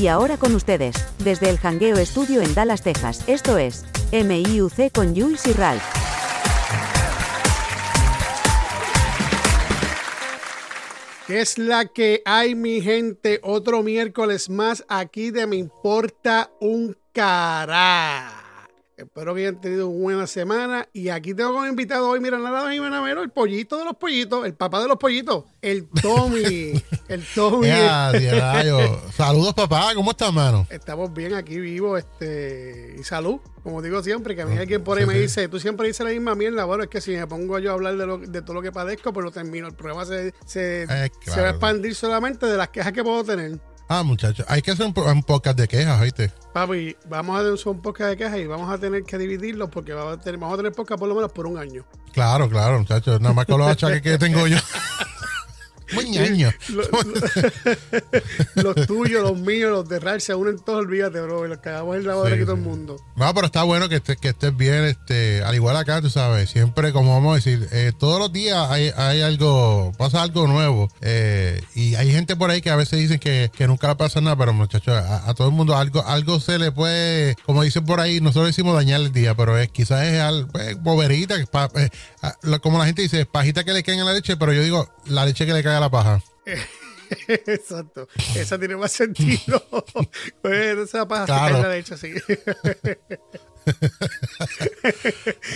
Y ahora con ustedes, desde el Hangueo Estudio en Dallas, Texas, esto es MIUC con Jules y Ralph. ¿Qué es la que hay, mi gente? Otro miércoles más aquí de Me Importa un Cará. Espero que hayan tenido una buena semana. Y aquí tengo como invitado hoy, mira, nada más y nada menos, el pollito de los pollitos, el papá de los pollitos, el Tommy. el Tommy. Ya, diario. Saludos, papá. ¿Cómo estás, mano? Estamos bien aquí vivos, este, y salud. Como digo siempre, que a mí alguien por ahí Sí, me dice, tú siempre dices la misma mierda. Bueno, es que si me pongo yo a hablar de, lo- de todo lo que padezco, pues lo termino. El problema se, se, Eh, se va a expandir solamente de las quejas que puedo tener. Ah, muchachos. Hay que hacer un, po- un podcast de quejas, ¿viste? Papi, vamos a hacer un podcast de quejas y vamos a tener que dividirlos porque vamos a tener, vamos a tener podcast por lo menos por un año. Claro, claro, muchachos. Nada más con los achaques que tengo yo. Muy ñaño. Lo- lo- los tuyos, los míos, los de Ral se unen todos, olvídate, bro. y Los cagamos en la boda Sí, aquí todo el mundo. No, pero está bueno que estés, que estés bien, este, al igual acá, tú sabes, siempre, como vamos a decir, eh, todos los días hay, hay algo, pasa algo nuevo, eh, y hay gente por ahí que a veces dicen que, que nunca le pasa nada, pero muchachos, a, a todo el mundo algo, algo se le puede, como dicen por ahí, nosotros decimos dañar el día, pero es quizás es algo, pues, boberita, pa- eh, a- como la gente dice, pajita que le caen a la leche, pero yo digo, la leche que le cae la paja. Exacto. Esa tiene más sentido. pues esa pasa Claro. se la leche así.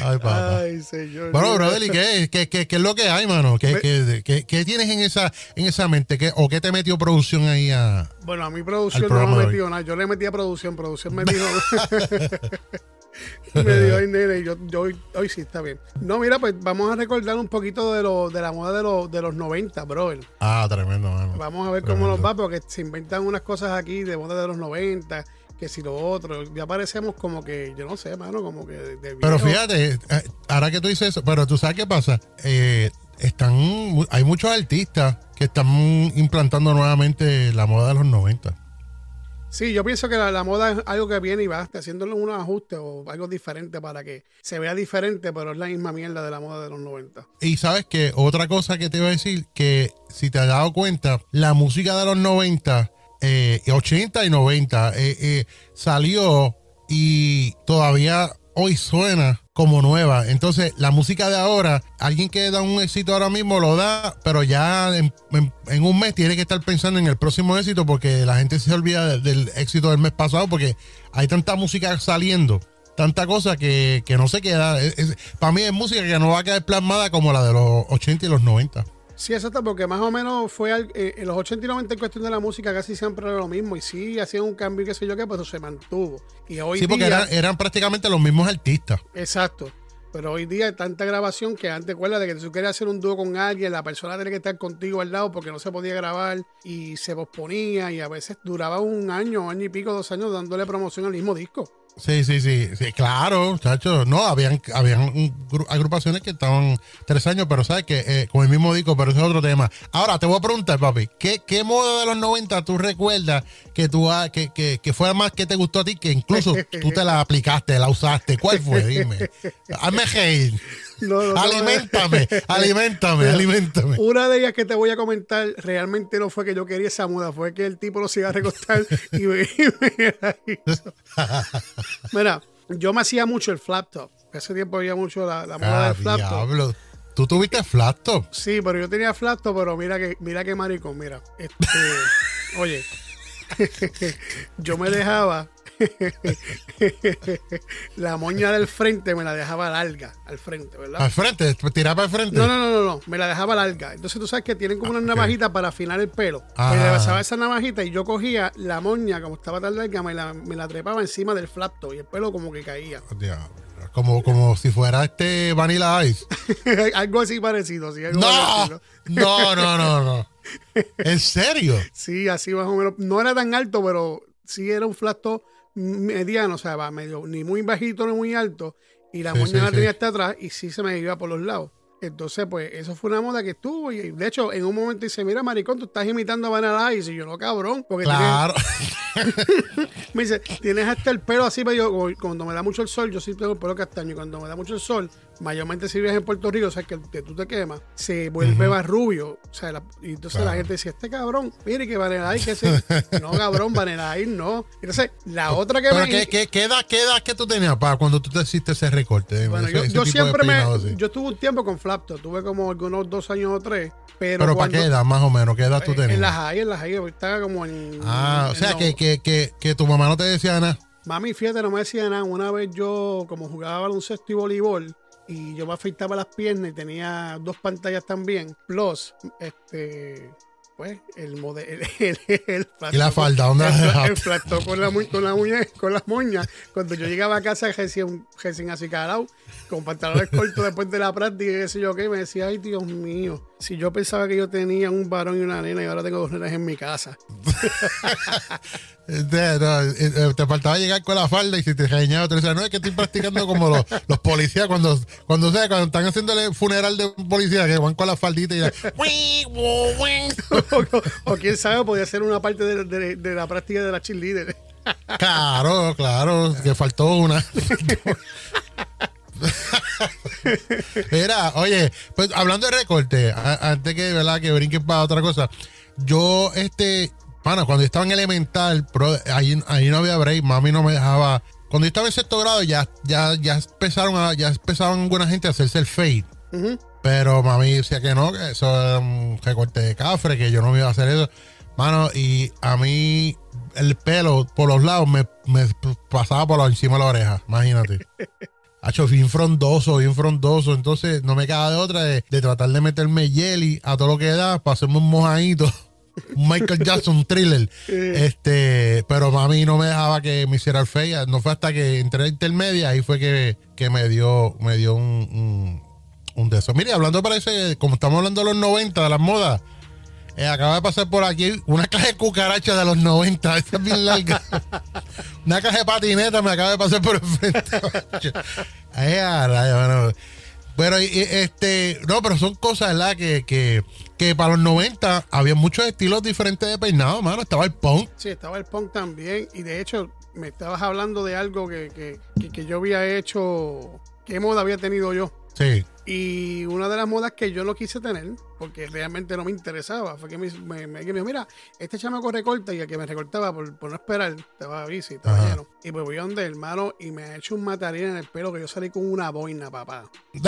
Ay, papá. Ay, señor. Bueno, brother, ¿y qué, qué, qué, qué es lo que hay, mano? ¿Qué, Me- qué, qué- tienes en esa, en esa mente? ¿Qué, ¿O qué te metió producción ahí a...? Bueno, a mi producción no me metido nada. Yo le metí a producción. Producción me dijo. me dijo, ay, nene, y yo, yo hoy, hoy sí está bien. No, mira, pues vamos a recordar un poquito de, lo, de la moda de, los de los 90, brother. Ah, tremendo, mano. Vamos a ver cómo nos va, porque se inventan unas cosas aquí de moda de los 90, que si lo otro. Ya parecemos como que, yo no sé, mano, como que de, de Pero fíjate, eh, ahora que tú dices eso, pero tú sabes qué pasa, Eh, están, hay muchos artistas que están implantando nuevamente la moda de los 90. Sí, yo pienso que la, moda es algo que viene y va haciéndole unos ajustes o algo diferente para que se vea diferente, pero es la misma mierda de la moda de los 90. Y sabes que otra cosa que te iba a decir, que si te has dado cuenta, la música de los 90, eh, 80 y 90, eh, eh, salió y todavía hoy suena como nueva. Entonces, la música de ahora, alguien que da un éxito ahora mismo lo da, pero ya en, un mes tiene que estar pensando en el próximo éxito porque la gente se olvida de- del éxito del mes pasado porque hay tanta música saliendo. Tanta cosa que, que no se queda. Es- para mí es música que no va a quedar plasmada como la de los 80 y los 90. Sí, exacto, porque más o menos fue al- eh, en los 80 y 90 en cuestión de la música casi siempre era lo mismo y sí hacían un cambio y qué sé yo qué, pero se mantuvo. Y hoy Sí, porque día, eran, eran prácticamente los mismos artistas. exacto. Pero hoy día hay tanta grabación que antes, de que si tú querías hacer un dúo con alguien, la persona tenía que estar contigo al lado porque no se podía grabar y se posponía y a veces duraba un año, año y pico, dos años dándole promoción al mismo disco. Sí, sí, sí, sí, claro, muchachos. No, habían, habían agrupaciones que estaban tres años, pero sabes que eh, con el mismo disco, pero ese es otro tema. Ahora te voy a preguntar, papi, ¿qué, qué moda de los 90 tú recuerdas que tú ha- que, que, que fue más que te gustó a ti, que incluso tú te la aplicaste, la usaste? ¿Cuál fue? Dime. Hazme reír. No, no, no, Aliméntame, aliméntame, aliméntame. Una de ellas que te voy a comentar realmente no fue que yo quería esa moda, fue que el tipo lo iba a recostar y me, y me la hizo. Mira, yo me hacía mucho el flap top. Ese tiempo había mucho la, la moda Ah, del flap top. diablo. Tú tuviste flat top. Sí, pero yo tenía flap top, pero mira que, mira que maricón, mira. Este, oye, yo me dejaba la moña del frente, me la dejaba larga al frente, ¿verdad? Al frente, tirar para el frente. No, no, no, no, no, me la dejaba larga. Entonces tú sabes que tienen como una navajita para afinar el pelo. Ajá. Pues le pasaba esa navajita y yo cogía la moña, como estaba tan larga, me la, me la trepaba encima del flapto y el pelo como que caía. Diablo. Como, como si fuera este Vanilla Ice. algo así parecido, sí, algo No, parecido. no, no, no, no. ¿En serio? Sí, así más o menos. No era tan alto, pero sí era un flapto mediano, o sea, va medio, ni muy bajito ni muy alto. Y la Sí, moña sí, la sí. tenía hasta atrás y sí se me iba por los lados. Entonces, pues, eso fue una moda que estuvo. Y de hecho, en un momento dice, mira, maricón, tú estás imitando a Vanilla Ice. Y yo, no, cabrón. Porque Claro. tienes- me dice, tienes hasta el pelo así medio, cuando me da mucho el sol, yo sí tengo el pelo castaño. Y cuando me da mucho el sol, mayormente si vives en Puerto Rico, o sea, que, que tú te quemas, se vuelve más rubio. O sea, la- y entonces la gente decía, este cabrón, mire que Vanilla Ice, que sí. no, cabrón, Vanilla Ice no. Entonces, la otra que Pero me... ¿qué, qué, qué edad, qué edad que tú tenías para cuando tú te hiciste ese recorte? Bueno, ese- yo, ese siempre me. así. Yo tuve un tiempo con Flapto, tuve como algunos dos años o tres. Pero, Pero ¿para qué edad más o menos? ¿Qué edad tú tenías? En las high, en las high, estaba como en. Ah, o sea, que, que, que, que tu mamá no te decía nada. Mami, fíjate, no me decía nada. Una vez yo, como jugaba baloncesto y voleibol, y yo me afeitaba las piernas y tenía dos pantallas también. Plus, este. Pues, el modelo. El, el, el ¿Y la falda? ¿Dónde el, flacto con la, mu- con la muña, con las moñas. Cuando yo llegaba a casa recién, recién así calado, con pantalones cortos después de la práctica y qué sé yo qué, me decía, ay Dios mío, si yo pensaba que yo tenía un varón y una nena y ahora tengo dos nenas en mi casa. No, eh, eh, te faltaba llegar con la falda y si te regañaba, te decía, no, es que estoy practicando como los, los policías cuando, cuando, o sea, cuando están haciendo el funeral de un policía que van con la faldita y la, o, o quién sabe, podía ser una parte de, de- de la práctica de la cheerleader. Claro, claro, que faltó una. Mira, oye, pues hablando de recorte, antes que, ¿verdad? que brinquen para otra cosa, yo, este, pana, cuando yo estaba en elemental, pero ahí, ahí no había break, mami no me dejaba. Cuando yo estaba en sexto grado, ya, ya, ya empezaron a, ya empezaron alguna gente a hacerse el fade. Pero mami decía que no, que eso era un recorte de cafre, que yo no me iba a hacer eso. Mano, y a mí el pelo por los lados me, me pasaba por encima de la oreja, imagínate. Hacho, bien frondoso, bien frondoso. Entonces no me quedaba de otra de, de tratar de meterme jelly a todo lo que da para hacerme un mojadito. Michael Jackson thriller. Este, pero mami no me dejaba que me hiciera el fea. No fue hasta que entré a intermedia, ahí fue que, que me dio, me dio un, un, un de esos. Mire, hablando parece, como estamos hablando de los 90, de las modas, eh, acaba de pasar por aquí una caja de cucarachas de los 90. Esta es bien larga. una caja de patineta me acaba de pasar por el frente. Ay, bueno. Pero este, no, pero son cosas, ¿verdad? Que, que, que para los 90 había muchos estilos diferentes de peinado, mano. Estaba el punk. Sí, estaba el punk también. Y de hecho, me estabas hablando de algo que, que, que- que yo había hecho. ¿Qué moda había tenido yo? Sí. Y una de las modas que yo no quise tener, porque realmente no me interesaba, fue que me, me, me- que me dijo, mira, este chamaco recorta y el que me recortaba por, por no esperar, estaba bici, estaba Ajá. lleno. Y pues voy a donde hermano y me ha hecho un matarín en el pelo que yo salí con una boina, papá.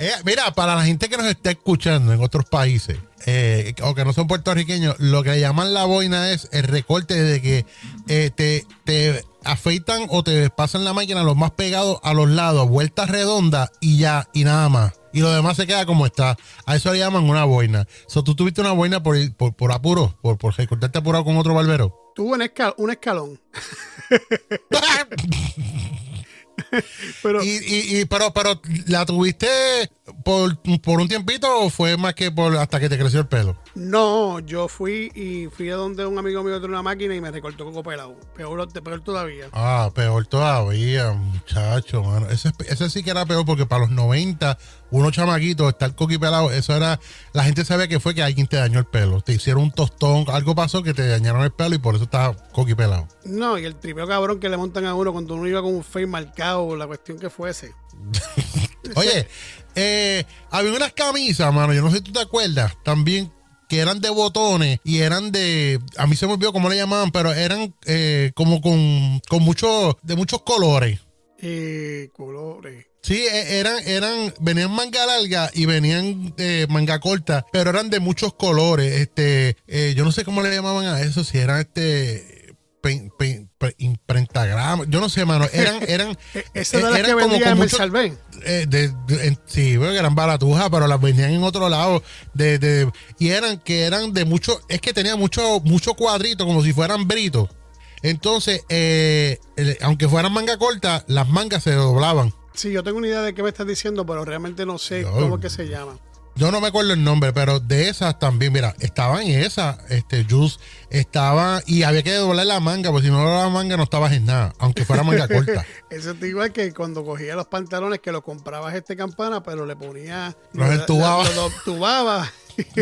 Eh, mira, para la gente que nos está escuchando en otros países eh, o que no son puertorriqueños, lo que llaman la boina es el recorte de que eh, te, te afeitan o te pasan la máquina los más pegados a los lados, vueltas redondas y ya, y nada más. Y lo demás se queda como está. A eso le llaman una boina. So, tú tuviste una boina por, por, por apuro, por, por recortarte apurado con otro barbero. Tuve un, escal- un escalón. Pero y, y, y- pero, pero, ¿la tuviste por, por un tiempito o fue más que por hasta que te creció el pelo? No, yo fui y fui a donde un amigo mío tiene una máquina y me recortó coco pelado. Peor, peor todavía. Ah, peor todavía, muchacho, mano. Ese, ese sí que era peor porque para los 90, unos chamaquitos, estar coquipelado, eso era. La gente sabía que fue que alguien te dañó el pelo. Te hicieron un tostón, algo pasó que te dañaron el pelo y por eso estaba coquipelado. No, y el tripeo cabrón que le montan a uno cuando uno iba con un face marcado, la cuestión que fuese. Oye, eh, había unas camisas, mano, yo no sé si tú te acuerdas, también que eran de botones y eran de, a mí se me olvidó cómo le llamaban, pero eran eh, como con, con muchos, de muchos colores. Eh, colores. Sí, e- eran, eran, venían manga larga y venían eh, manga corta, pero eran de muchos colores. Este, eh, yo no sé cómo le llamaban a eso, si eran este pe- imprentagrama, yo no sé, mano, eran, eran, Esa de las eran como con mucho- eh, de, de- en- sí, bueno, que eran baratujas, pero las vendían en otro lado. De, de- y eran que eran de mucho, es que tenía mucho, mucho cuadrito, como si fueran britos. Entonces, eh, el- aunque fueran manga corta, las mangas se doblaban. Sí, yo tengo una idea de qué me estás diciendo, pero realmente no sé cómo es que se llama. Yo no me acuerdo el nombre, pero de esas también, mira, estaban esas, este, Juice, estaba, y había que doblar la manga, porque si no doblaba la manga no estabas en nada, aunque fuera manga corta. Eso es igual que cuando cogía los pantalones que los comprabas este campana, pero le ponía. Los entubaba. Los, los entubaba.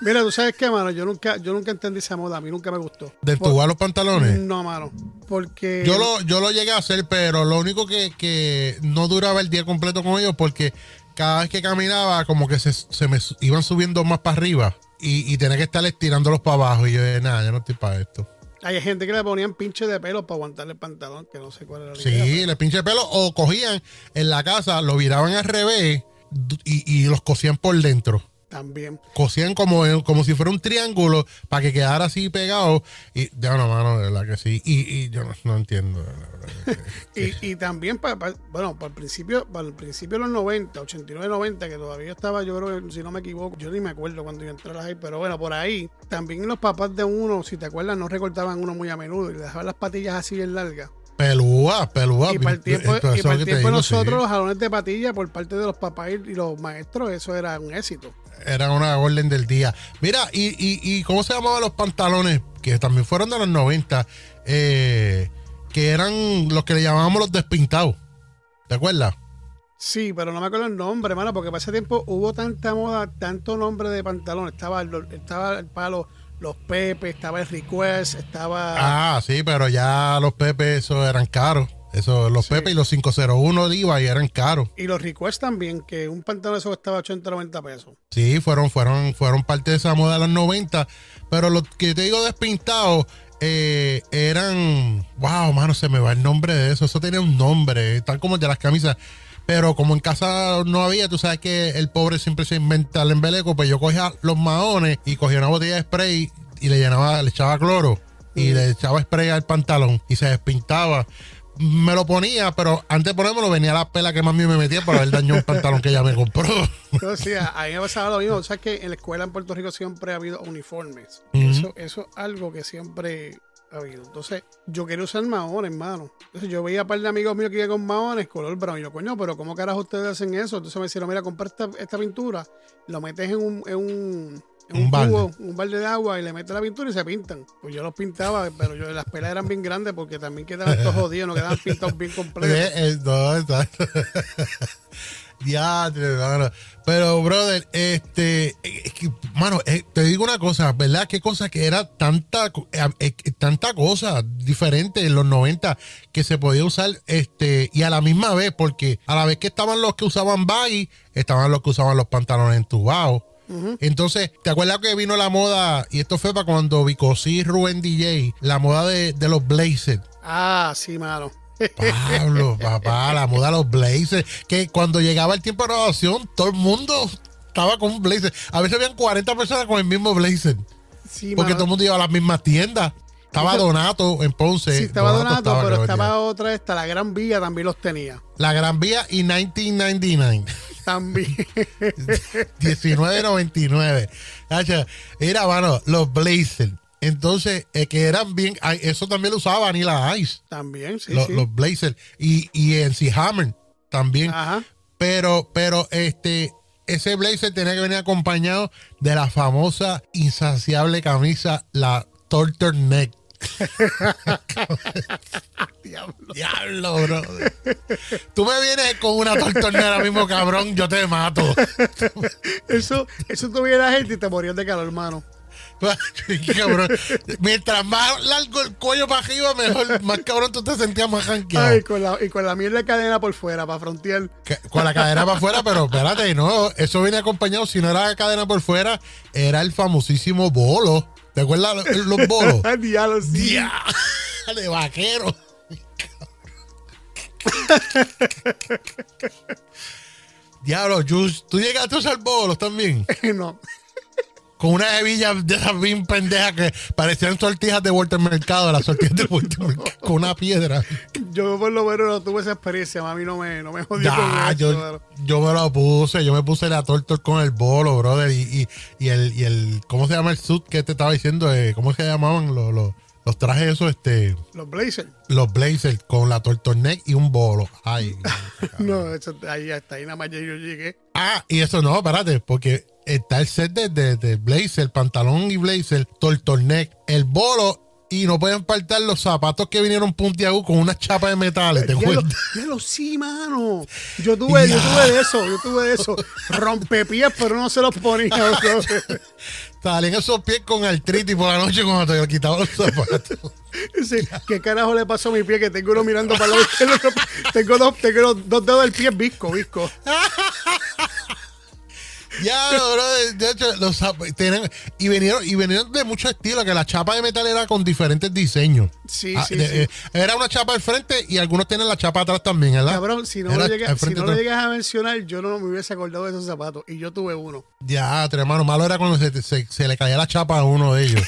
Mira, tú sabes qué, mano, yo nunca, yo nunca entendí esa moda, a mí nunca me gustó. ¿De entubar los pantalones? No, mano. porque... Yo lo, yo lo llegué a hacer, pero lo único que, que no duraba el día completo con ellos porque cada vez que caminaba como que se, se me iban subiendo más para arriba y, y tenía que estar estirándolos para abajo y yo dije, nada, yo no estoy para esto. Hay gente que le ponían pinche de pelo para aguantarle el pantalón, que no sé cuál era la idea, Sí, le pinche pelo o cogían en la casa, lo viraban al revés y, y los cosían por dentro. También. Cosían como, como si fuera un triángulo para que quedara así pegado. Y de una mano, de verdad que sí. Y, y yo no, no entiendo. que- Y, y también, para, bueno, para el principio, para el principio de los 90, 89, 90, que todavía estaba, yo creo si no me equivoco, yo ni me acuerdo cuando yo entré a la high, pero bueno, por ahí, también los papás de uno, si te acuerdas, no recortaban uno muy a menudo y le dejaban las patillas así bien largas. Pelúa, pelúa. y para el tiempo, y para el tiempo de digo, sí. nosotros, los jalones de patilla por parte de los papás y los maestros, eso era un éxito. Era una orden del día. Mira, y, y, y ¿cómo se llamaban los pantalones? Que también fueron de los 90. eh, que eran los que le llamábamos los despintados. ¿Te acuerdas? Sí, pero no me acuerdo el nombre, hermano, porque para ese tiempo hubo tanta moda, tanto nombre de pantalón. Estaba, el- estaba el palo, los Pepe, estaba el Request, estaba. Ah, sí, pero ya los Pepe, esos eran caros. Eso, los Sí. Pepe y los 501 de IVA eran caros. Y los Request también, que un pantalón de esos costaba 80 90 pesos. Sí, fueron, fueron, fueron parte de esa moda de los 90. Pero los que te digo despintados eh, eran. Wow, mano, se me va el nombre de eso. Eso tenía un nombre, tal como el de las camisas. Pero como en casa no había, tú sabes que el pobre siempre se inventa el embeleco. Pues yo cogía los maones y cogía una botella de spray y le llenaba, le echaba cloro y le echaba spray al pantalón y se despintaba. Me lo ponía, pero antes de ponérmelo venía la pela que mami me metía por haber dañado un pantalón que ella me compró. Entonces, a a mí me pasaba lo mismo. O sea, que en la escuela en Puerto Rico siempre ha habido uniformes. Eso, eso es algo que siempre ha habido. Entonces, yo quería usar maones, hermano. Entonces, yo veía a un par de amigos míos que iban con maones, color brown. Y yo, coño, pero ¿cómo carajo ustedes hacen eso? Entonces me dijeron, mira, compra esta, esta pintura, lo metes en un, en un, Un un cubo, un balde de agua y le metes la pintura y se pintan. Pues yo los pintaba, pero yo las pelas eran bien grandes porque también quedaban todos jodidos, no quedaban pintados bien completos. Eh, no, exacto. Ya, mano. Pero, brother, este, eh, es que, mano, eh, te digo una cosa, ¿verdad? Qué cosa que era tanta, eh, eh, tanta cosa diferente en los 90 que se podía usar, este, y a la misma vez, porque a la vez que estaban los que usaban baggy, estaban los que usaban los pantalones entubados. Entonces, ¿te acuerdas que vino la moda? Y esto fue para cuando Vicosí Rubén DJ, la moda de, de los blazers. Ah, sí, mano. Pablo, papá, la moda de los blazers. Que cuando llegaba el tiempo de graduación, todo el mundo estaba con un blazer. A veces habían 40 personas con el mismo blazer. Sí, Porque mano. todo el mundo iba a las mismas tiendas. Estaba Donato en Ponce. Sí, estaba Donato, pero estaba otra esta, la Gran Vía también los tenía. La Gran Vía y 1999. También. 1999. Hacha, Mira, mano, los blazers. Entonces, eh, que eran bien. Eso también lo usaba Vanilla Ice. también, sí, los, sí. los blazers. Y, y en Hammer también. Ajá. Pero, pero este, ese blazer tenía que venir acompañado de la famosa insaciable camisa, la turtleneck. Diablo. Diablo, bro. Tú me vienes con una ahora mismo, cabrón, yo te mato. Eso, eso tuviera gente y te morías de calor, hermano. Cabrón. Mientras más largo el cuello para arriba, mejor, más cabrón tú te sentías más janqueado. Ay, con la, y con la mierda de cadena por fuera para frontear. Con la cadena para afuera, pero espérate, no, eso viene acompañado, si no era la cadena por fuera, era el famosísimo bolo. ¿Te acuerdas los, los bolos? Diablo, sí. ¡Dia! De vaquero. Diablo, Jus, ¿tú llegaste a usar bolos también? no. Con una hebilla de esas bien pendejas que parecían sortijas de Walter Mercado, las sortijas de Walter Mercado, con una piedra. Yo por lo menos no tuve esa experiencia, mami no me, no me jodió con Ya, eso. yo, yo me lo puse, yo me puse la torta con el bolo, brother, y, y, y el, y el, ¿cómo se llama el suit que te estaba diciendo? Eh, ¿Cómo se llamaban los, los, los trajes esos, este, Los blazers. los blazers con la turtleneck y un bolo? Ay. No, eso, ahí hasta ahí nada más yo llegué. ah, y eso no, espérate, porque está el set de, de, de blazer, pantalón y blazer, turtleneck, el bolo y no pueden faltar los zapatos que vinieron puntiagudos con una chapa de metales. ¿Te Ya lo, ya lo sí, mano. Yo tuve, yo tuve de eso, yo tuve de eso. Rompepiés, pero no se los ponía. Salían esos pies con artritis por la noche cuando te quitaban los zapatos. Sí, ¿Qué carajo le pasó a mi pie? Que tengo uno mirando para el lado izquierdo, Tengo dos, tengo dos, dos dedos del pie visco, visco. Ya, bro, de, hecho, los tienen- y vinieron y vinieron de muchos estilos, que la chapa de metal era con diferentes diseños. Sí, Ah, sí, de- sí. eh, Era una chapa al frente y algunos tienen la chapa atrás también, ¿verdad? Cabrón, si no, lo, si no todo. llegas a mencionar, yo no me hubiese acordado de esos zapatos. Y yo tuve uno. Ya, hermano, malo era cuando se, se- se le caía la chapa a uno de ellos.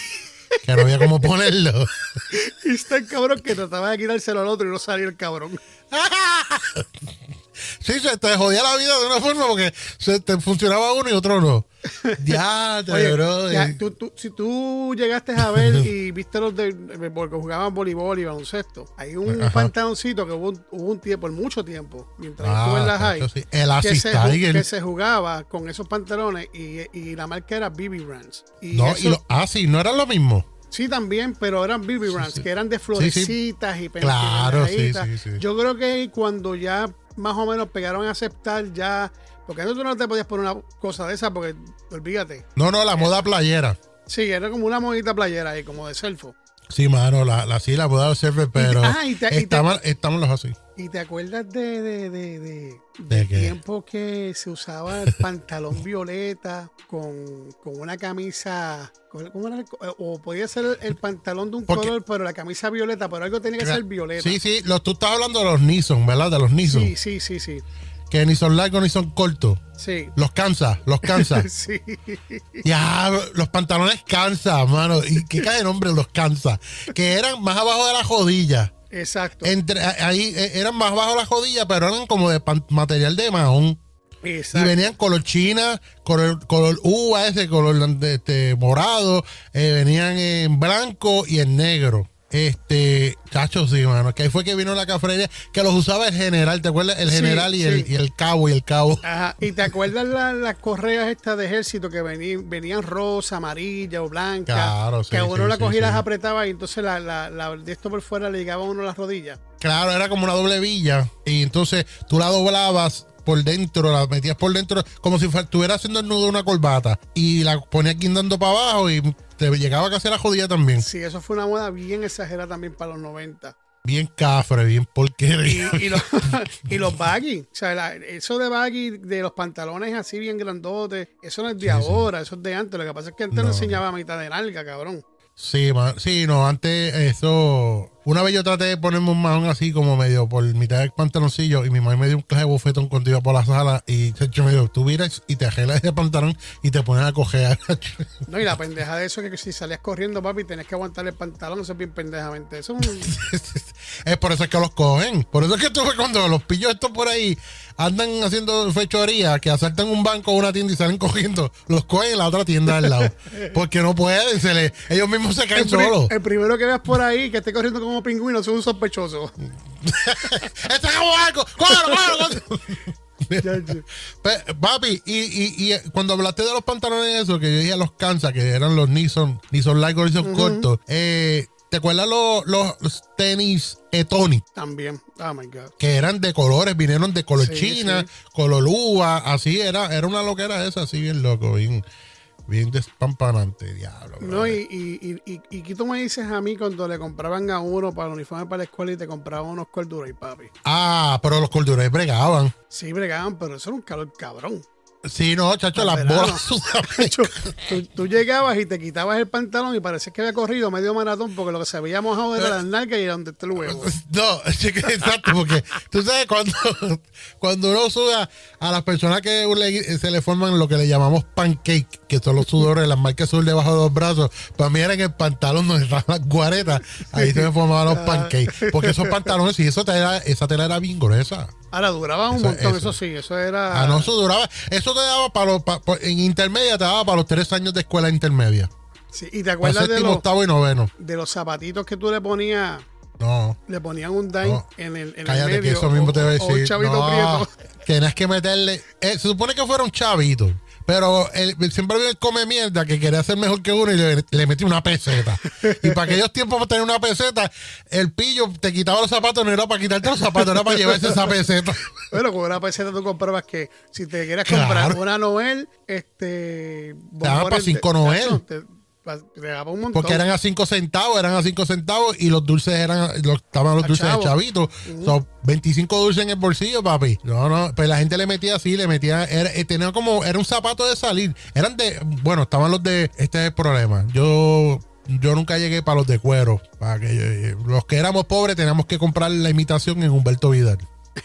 que no había cómo ponerlo. Y está el cabrón que trataba de quitárselo al otro y no salía el cabrón. Sí, se te jodía la vida de una forma porque se te funcionaba uno y otro no. Ya, te Oye, bro. ya, eh. tú- tú- si tú llegaste a ver y viste los de porque jugaban voleibol y baloncesto, hay un Ajá. pantaloncito que hubo, un- hubo un tiempo, por mucho tiempo, mientras Ah, estuve en la high, sí. El que se, que se jugaba con esos pantalones y, y la marca era BB Brands. Y No, eso- y lo, ah, sí, no eran lo mismo. Sí, también, pero eran BB Brands, sí. que eran de sí. florecitas y Claro, sí, pendejaditas. sí, sí. Yo creo que cuando ya más o menos pegaron a aceptar ya, porque antes tú no te podías poner una cosa de esa, porque olvídate. No, no, la moda playera. Sí, era como una modita playera ahí, como de selfo. Sí, mano, la, la sí, la moda del surfer, pero ah, y te- y te- estaban, estaban los así. ¿Y te acuerdas de, de, de, de, ¿De del qué? tiempo que se usaba el pantalón violeta con, con una camisa? con- ¿Cómo era? el O podía ser el, el pantalón de un Porque- color, pero la camisa violeta, pero algo tenía que ser violeta. Sí, sí, los, tú estás hablando de los Nissan, ¿verdad? De los Nissan. sí, sí, sí, sí. Que ni son largos ni son cortos. Sí. Los cansa, los cansa. Sí. ya, los pantalones cansa, mano. ¿Y qué cae de nombre los cansa? Que eran más abajo de la jodilla. Exacto. Entre, ahí eh, eran más abajo de la jodilla, pero eran como de pan- material de mahón. Y Exacto. venían color china, color, color uva, ese color este, morado, eh, venían en blanco y en negro. Este, chacho, sí, mano, que ahí fue que vino la cafrería, que los usaba el general, ¿te acuerdas? El Sí, general y, el, y el cabo y el cabo. Ajá. ¿Y te acuerdas la- las correas estas de ejército que venían, venían rosa, amarilla o blanca? Claro, sí, Que uno sí, la cogía y las apretaba y entonces la, la- la- de esto por fuera le llegaba a uno a las rodillas. Claro, era como una doble villa. Y entonces tú la doblabas por dentro, la metías por dentro, como si estuvieras haciendo el nudo de una corbata. Y la ponías guindando para abajo y te llegaba casi a la jodilla también. Sí, eso fue una moda bien exagerada también para los 90. Bien cafre, bien porquería. y los, y los baggy, o sea, la- eso de baggy, de los pantalones así bien grandotes, eso no es de ahora, eso es de antes. Lo que pasa es que antes no, enseñaba a mitad de nalga, cabrón. Sí, sí, no, antes eso. Una vez yo traté de ponerme un mahón así como medio por mitad del pantaloncillo y mi mamá me dio un clase de bofetón cuando iba por la sala y yo me dijo, tú miras y te arreglas ese pantalón y te pones a coger. No, y la pendeja de eso es que si salías corriendo, papi, tenés que aguantar el pantalón, eso es bien pendejamente. Eso es un- es por eso es que los cogen. Por eso es que tú ves cuando los pillos estos por ahí andan haciendo fechoría, que asaltan un banco o una tienda y salen cogiendo, los cogen en la otra tienda al lado. Porque no pueden, se le, ellos mismos se caen el, solos. el primero que veas por ahí que esté corriendo como pingüino es un sospechoso. ¡Este como algo! Pe- Papi, y, y, y cuando hablaste de los pantalones esos, que yo dije los Kansas, que eran los Nissan, Nissan largos, Nissan cortos, eh, ¿te acuerdas los, los, tenis Etonic? También. Oh my God. Que eran de colores, vinieron de color Sí, china, sí. color uva, así era, era una loquera esa, así bien loco, bien, bien despampanante, diablo. No, y, y, y, y, y ¿qué tú me dices a mí cuando le compraban a uno para el uniforme para la escuela y te compraban unos corduros y papi? Ah, pero los corduroys bregaban. Sí, bregaban, pero eso era un calor cabrón. Sí, no, chacho, las verano. bolas. Hecho, tú, tú llegabas y te quitabas el pantalón y parecía que había corrido medio maratón porque lo que se veía mojado era las nalgas y era donde está el huevo. No, exacto, porque tú sabes cuando, cuando uno suda a las personas que le- se le forman lo que le llamamos pancake, que son los sudores, las marcas sur debajo de los brazos, para mí era en el pantalón donde estaban las guaretas, ahí se me formaban los pancakes, porque esos pantalones, y eso te era, esa tela era bien gruesa. Ahora duraba un Eso- montón, eso. eso. sí, eso era. Ah, no, eso duraba, eso te daba para los, pa- pa- en intermedia te daba para los tres años de escuela intermedia, Sí, y te para acuerdas de los, octavo y noveno. de los zapatitos que tú le ponías, No. le ponían un dime No. en el, en el Cállate, medio. que eso mismo o- te voy a o un decir. chavito No, prieto. Tenías que meterle. eh, se supone que fuera un chavito, Pero él, siempre había el come mierda que quería ser mejor que uno y le, le metí una peseta. Y para aquellos tiempos para tener una peseta, el pillo te quitaba los zapatos, no era para quitarte los zapatos, era para llevarse esa peseta. Bueno, con una peseta tú comprabas que si te quieres comprar una Noel, este. Te daban para cinco Noel. Porque eran a 5 centavos, eran a 5 centavos y los dulces eran, los, estaban los dulces de chavito. Son 25 dulces en el bolsillo, papi. No, no, pues la gente le metía así, le metía, era, eh, tenía como, era un zapato de salir. Eran de, bueno, estaban los de, este es el problema. Yo yo nunca llegué para los de cuero. Para que eh, los que éramos pobres teníamos que comprar la imitación en Humberto Vidal.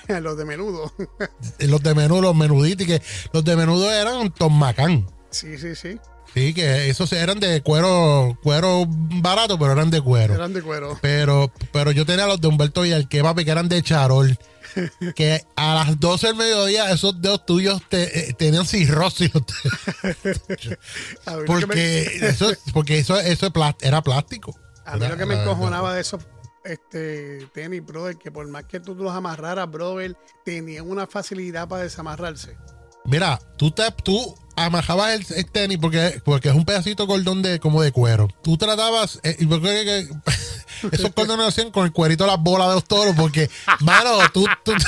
los de menudo. los de menudo, los menuditos, que los de menudo eran Tom Macán. Sí, sí, sí. Sí, que esos eran de cuero, cuero barato, pero eran de cuero. Eran de cuero. Pero, pero yo tenía los de Humberto y el que que eran de charol. que a las 12 del mediodía esos dedos tuyos te, eh, tenían cirrosis. porque, eso, porque eso, eso era plástico. A mí lo que me encojonaba de esos este, tenis, brother, que por más que tú los amarraras, brother, tenían una facilidad para desamarrarse. Mira, tú te, tú amajabas el, tenis porque, porque es un pedacito cordón de, como de cuero. Tú tratabas, eh, porque, esos cordones hacían con el cuerito las bolas de los toros, porque, mano, tú, tú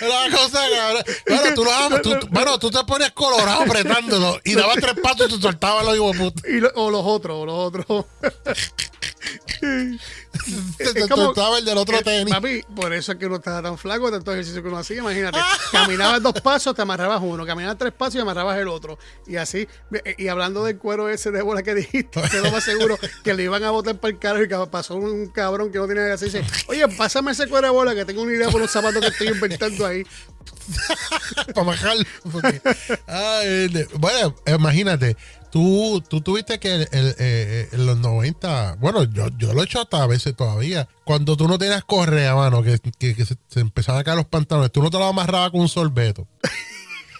La cosa, cabrón. Bueno, tú, lo, tú, bueno, tú te ponías colorado apretándolo y dabas tres pasos y te soltabas los hijos Y o los otros, o los otros. es como, el del otro tenis. Papi, por eso es que uno estaba tan flaco, tanto ejercicio que uno hacía. Imagínate, caminabas dos pasos, te amarrabas uno, caminabas tres pasos y amarrabas el otro. Y así, y hablando del cuero ese de bola que dijiste, quedó más seguro que le iban a botar para el carro y que pasó un cabrón que no tenía que hacer. Dice, oye, pásame ese cuero de bola que tengo una idea por los zapatos que estoy inventando ahí. para bajarlo. bueno, imagínate Tú, tú tuviste que eh, en los 90, bueno, yo, yo lo he hecho hasta a veces todavía. Cuando tú no tenías correa, mano, que, se, se, empezaban a caer los pantalones, tú no te lo amarrabas con un sorbeto.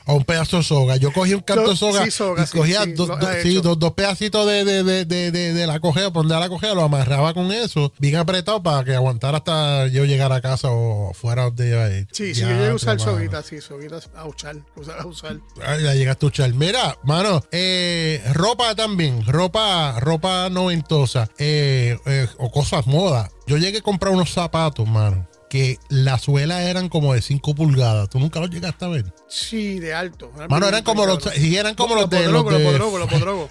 A un pedazo de soga. Yo cogí un canto de soga, y cogía dos, pedacitos de, de, de, de, la cogea, por donde la cogea, lo amarraba con eso, bien apretado para que aguantara hasta yo llegar a casa o fuera de ahí. Sí, sí, yo llegué a usar soguitas, sí, soguitas a usar, a usar. ya llegaste a usar. Mira, mano, eh, ropa también, ropa, ropa noventosa, eh, eh, o cosas moda. Yo llegué a comprar unos zapatos, mano que las suelas eran como de 5 pulgadas. ¿Tú nunca los llegaste a ver? Sí, de alto. Mano, eran como los, sí, eran como los, de, los, de, los podrogos,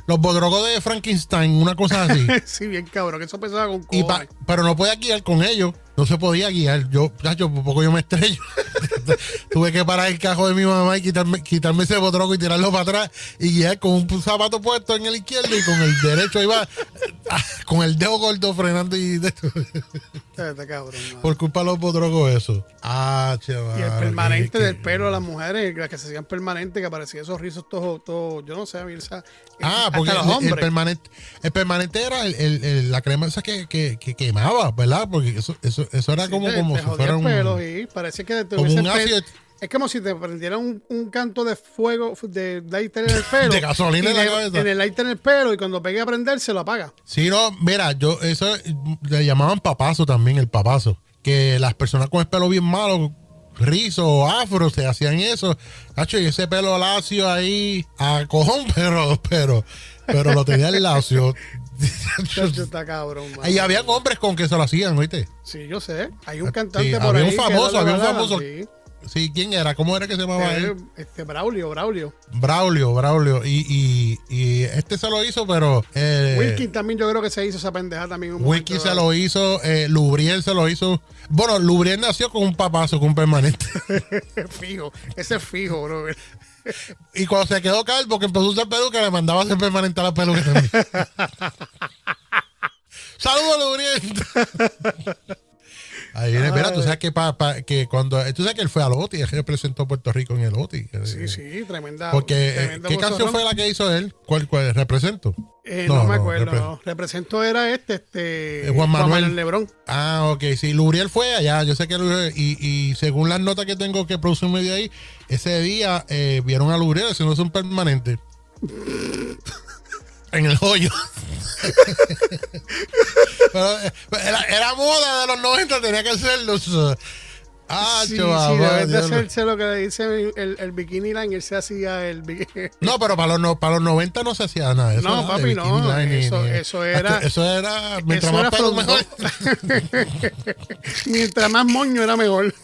los podrogos. de Frankenstein, una cosa así. sí, bien cabrón, que eso pesaba con y Pero no podía guiar con ellos. No se podía guiar. Yo, yo por poco yo me estrello. Tuve que parar el cajo de mi mamá y quitarme, quitarme ese podrogo y tirarlo para atrás y guiar con un zapato puesto en el izquierdo y con el derecho iba con el dedo gordo frenando y de Por culpa de los podrogos eso. Ah, chaval. Y el permanente del pelo a las mujeres, las que se hacían permanente, que aparecían esos rizos todos, todos yo no sé, Mirza. Ah, porque el, permanente, el permanente era el, la crema esa que, que, que, quemaba, ¿verdad? Porque eso, eso, eso era como, como si fuera un... Pelo, y parece que como un ácido, es como si te prendieran un, un canto de fuego de lighter en el pelo. de gasolina en la cabeza. En el lighter en el pelo y cuando pegue a prender se lo apaga. Sí, no, mira, yo, eso le llamaban papazo también, el papazo. Que las personas con el pelo bien malo, rizo o afro, se hacían eso. Hacho, y ese pelo lacio ahí, a cojón, pero, pero, pero lo tenía el lacio. está cabrón, Y había hombres con que se lo hacían, ¿oíste? Sí, yo sé. Hay un cantante por había Un famoso, había un famoso, Sí, ¿quién era? ¿Cómo era que se llamaba eh, él? Este, Braulio, Braulio. Braulio, Braulio. Y, y, y este se lo hizo, pero. Eh, Wilkin también yo creo que se hizo esa pendeja también. Wilkin se lo hizo, eh, Lubriel se lo hizo. Bueno, Lubriel nació con un papazo, con un permanente. fijo, ese es fijo, bro. y cuando se quedó calvo, que empezó a usar peluca, le mandaba a hacer permanente a la peluca también. ¡Saludos, Lubriel! Ahí viene, mira, tú sabes que, que cuando. Tú sabes que él fue al OTI, él representó a Puerto Rico en el OTI. Sí, sí, tremenda. Porque, ¿qué canción fue la que hizo él? ¿Cuál, cuál represento? Eh, no, me acuerdo. Represento era este, este. Eh, Juan Manuel. Lebrón. Ah, ok. Sí, Luriel fue allá. Yo sé que. Y, y según las notas que tengo que producir medio ahí, ese día eh, vieron a Luriel haciéndose un permanente. en el hoyo. era, moda de los 90, tenía que hacerlo. Ah, sí, chaval, sí, de hacerse lo que le dice el, el bikini line, él se hacía el bikini. No, pero para los, no- para los 90 no se hacía nada. Eso No, papi, no, line eso- ni- eso era- Eso era. Mientras Eso más era pelo, mejor. Mientras más moño era mejor.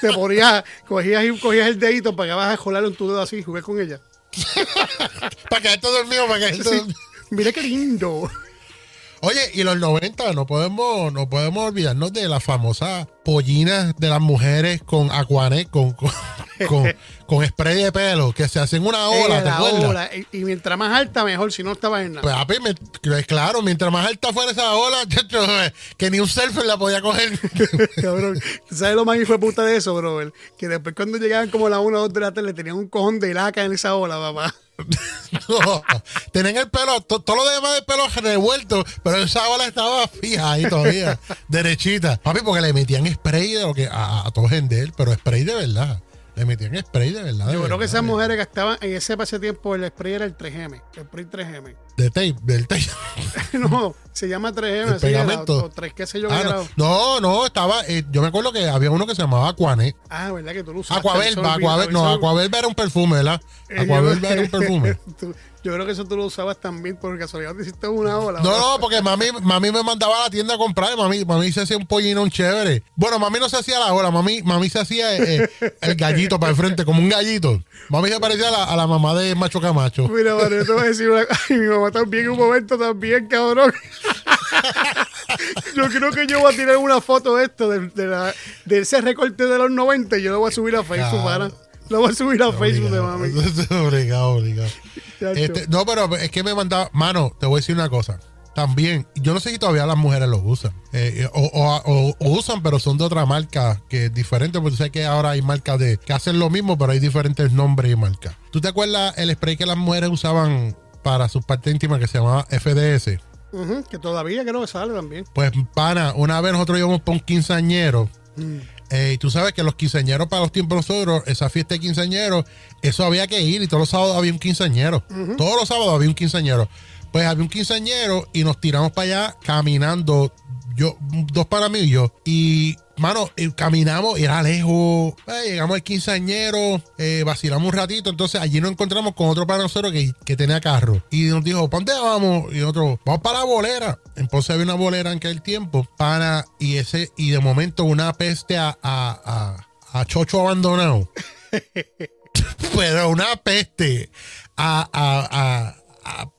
Te ponías, cogías, y cogías el dedito, pagabas a jolarlo en tu dedo así y jugué con ella. para que esto dormido, para que esto Sí. Mira qué lindo. Oye, y los 90 no podemos, no podemos olvidarnos de las famosas pollinas de las mujeres con aquanet, con, con, con, con spray de pelo, que se hacen una ola, ¿te la acuerdas? ola. Y, y mientras más alta, mejor, si no estabas en nada. Pues, me- claro, mientras más alta fuera esa ola, que ni un surfer la podía coger. Cabrón, ¿tú ¿sabes lo más hijo de puta de eso, brother? Que después cuando llegaban como a las 1 o 2 de la tarde, tenían un cojón de laca en esa ola, papá. No, tenían el pelo, to- todo lo demás del pelo revuelto, pero esa ola estaba fija ahí todavía, derechita. Papi, porque le metían spray de lo que a, a todo gender, pero spray de verdad. Le metían spray de verdad. de Yo creo que esas mujeres gastaban, en ese pase tiempo, el spray era el 3M, el spray 3M. De tape, del tape. no, se llama 3M, El así era, pegamento. o 3, qué sé yo Ah, no, no, no, estaba. eh, yo me acuerdo que había uno que se llamaba Aquanet. Ah, ¿verdad que tú lo usaste? Aquavelva, Aquavel, no, Aquavelva era un perfume, ¿verdad? Eh, Aquavelva era un perfume. Tú- Yo creo que eso tú lo usabas también por casualidad te hiciste una ola. No, no, porque mami, mami me mandaba a la tienda a comprar. y Mami, mami se hacía un pollinón chévere. Bueno, mami no se hacía la hora, mami, mami se hacía eh, eh, el gallito para el frente, como un gallito. Mami se parecía a la, a la mamá de Macho Camacho. Mira, Mario, yo te voy a decir una Ay, mi mamá también en un momento también, cabrón. yo creo que yo voy a tirar una foto de esto, de, de, la- de ese recorte de los 90 y yo lo voy a subir a Facebook, Claro. para. Lo voy a subir a Facebook de mami. Obligado, obligado. Este, no, pero es que me mandaba. Mano, te voy a decir una cosa. También, yo no sé si todavía las mujeres lo usan. Eh, o, o- o- o usan, pero son de otra marca que es diferente. Porque sé que ahora hay marcas de que hacen lo mismo, pero hay diferentes nombres y marcas. ¿Tú te acuerdas el spray que las mujeres usaban para sus partes íntimas que se llamaba FDS? Ujú, que todavía creo que sale también. Pues, pana, una vez nosotros íbamos para un quinceañero. Mm. Eh, y tú sabes que los quinceañeros para los tiempos nosotros, esa fiesta de quinceañeros, eso había que ir y todos los sábados había un quinceañero. Todos los sábados había un quinceañero. Pues había un quinceañero y nos tiramos para allá caminando, yo, dos para mí y yo. Y, mano, eh, caminamos era lejos. Eh, llegamos al quinceañero, eh, vacilamos un ratito. Entonces allí nos encontramos con otro para nosotros que, que tenía carro. Y nos dijo, ¿para dónde vamos? Y nosotros, vamos para la bolera. Entonces había una bolera en aquel tiempo, para, y ese, y de momento una peste a, a, a, chocho abandonado. pero una peste a,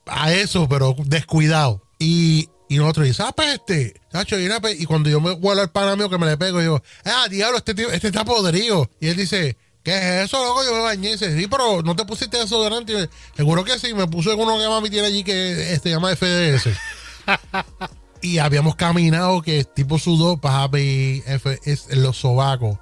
a, eso, pero descuidado. Y, y nosotros dice, ah, peste, Chacho, y, una pe- y cuando yo me vuelo al pana mío que me le pego, digo, ah, diablo, este, tío, este está podrido. Y él dice, ¿qué es eso, loco? Yo me bañé. Y dice, sí, pero no te pusiste desodorante. Seguro que sí, me puse uno que mami tiene allí que se llama FDS. Y habíamos caminado que tipo sudor, papi, F, es los sobacos.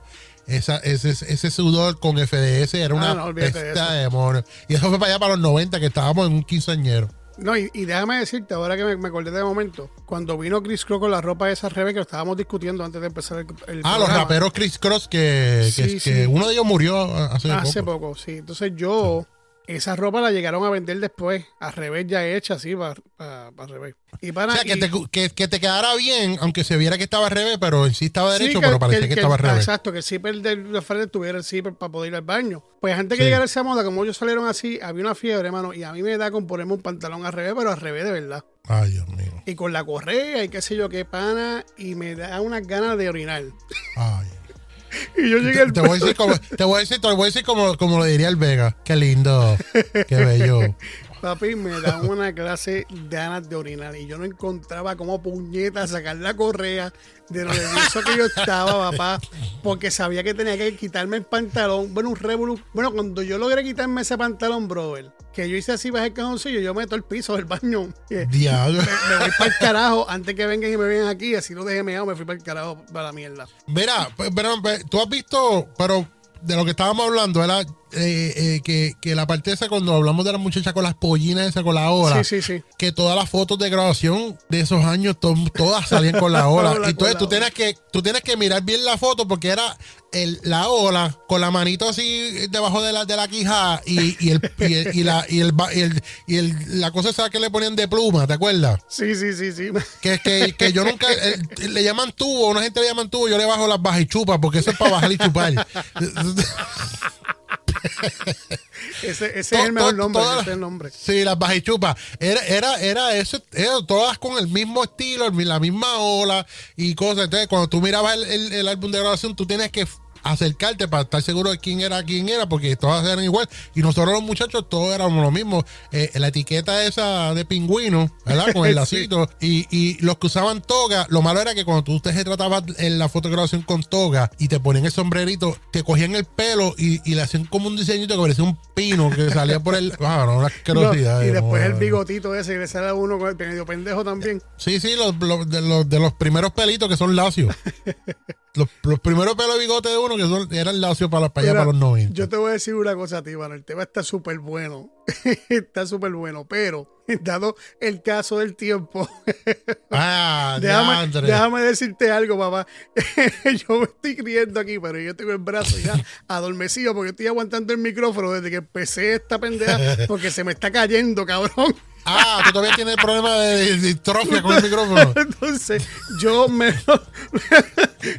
Esa, ese, ese sudor con FDS era una Ah, no, de eso. de. Y eso fue para allá para los 90, que estábamos en un quinceañero. No, y, y déjame decirte, ahora que me, me acordé de momento, cuando vino Chris Cross con la ropa esa revés que lo estábamos discutiendo antes de empezar el, el Ah, los raperos Chris Cross, que, que, Sí, que sí. uno de ellos murió hace, Hace poco. poco, sí. Entonces yo, esa ropa la llegaron a vender después, al revés ya hecha, así, para al revés. Y para, O sea, que y- te, que, que te quedara bien, aunque se viera que estaba al revés, pero en sí estaba Sí, derecho, pero parecía que, estaba al revés. Exacto, que el zipper de frente tuviera el zipper para poder ir al baño. Pues antes que Sí. llegara esa moda, como ellos salieron así, había una fiebre, hermano, y a mí me da con ponerme un pantalón al revés, pero al revés de verdad. Ay, Dios mío. Y con la correa y qué sé yo qué pana, y me da unas ganas de orinar. Ay. Y yo llegué Te, al te voy a decir como, te voy a decir, te voy a decir como, como lo diría el Vega. Qué lindo, qué bello. Papi, me da una clase de ganas de orinar y yo no encontraba cómo puñeta sacar la correa de lo nervioso que yo estaba, papá, porque sabía que tenía que quitarme el pantalón. Bueno, un revolú. Bueno, cuando yo logré quitarme ese pantalón, brother, que yo hice así, bajé el cajoncillo, yo meto el piso del baño. Eh, Diablo. Me voy para el carajo antes que vengan y me vean aquí, así lo dejé meado, me fui para el carajo para la mierda. Mira, pues, pero, pues, tú has visto, pero de lo que estábamos hablando era eh, eh, que, que la parte esa cuando hablamos de la muchacha con las pollinas esa con la ola, Sí, sí, sí. que todas las fotos de grabación de esos años to- todas salían con la ola. Y entonces tú la tienes que tú tienes que mirar bien la foto porque era el, la ola con la manito así debajo de la, de la quija y, y, el, y, el- y la, y, el, ba- y, el, y el- la cosa esa que le ponían de pluma, ¿te acuerdas? Sí, sí, sí, sí. Que, que, que yo nunca, eh, le llaman tubo, una gente le llaman tubo, yo le bajo las bajas y chupas porque eso es para bajar y chupar. Ese, ese es el mejor to- nombre. todas Ese es el nombre. Sí, las bajichupas. Era, era, era eso, era todas con el mismo estilo, la misma ola y cosas. Entonces, cuando tú mirabas el, el- el álbum de grabación, tú tienes que acercarte para estar seguro de quién era quién era, porque todas eran igual. Y nosotros los muchachos, todos éramos lo mismo. Eh, la etiqueta esa de pingüino, ¿verdad? Con el Sí. lacito. y, y los que usaban toga, lo malo era que cuando tú te retratabas en la fotograbación con toga y te ponían el sombrerito, te cogían el pelo y, y le hacían como un diseñito que parecía un pino que salía por el. Ah, no, una asquerosidad. No, y eh, después el bigotito ese que le sale a uno con el medio pendejo también. Sí, sí, los, los- de, los, de los primeros pelitos que son lacios. los, los primeros pelos de bigote de uno que son, eran lacios para, para allá, Mira, para los 90. Yo te voy a decir una cosa a ti, mano. El tema está súper bueno. está súper bueno. Pero, dado el caso del tiempo, ah, déjame, déjame decirte algo, papá. yo me estoy criando aquí, pero yo tengo el brazo ya adormecido porque estoy aguantando el micrófono desde que empecé esta pendeja porque se me está cayendo, cabrón. Ah, tú todavía tienes problema de, distrofia con el micrófono. Entonces, yo me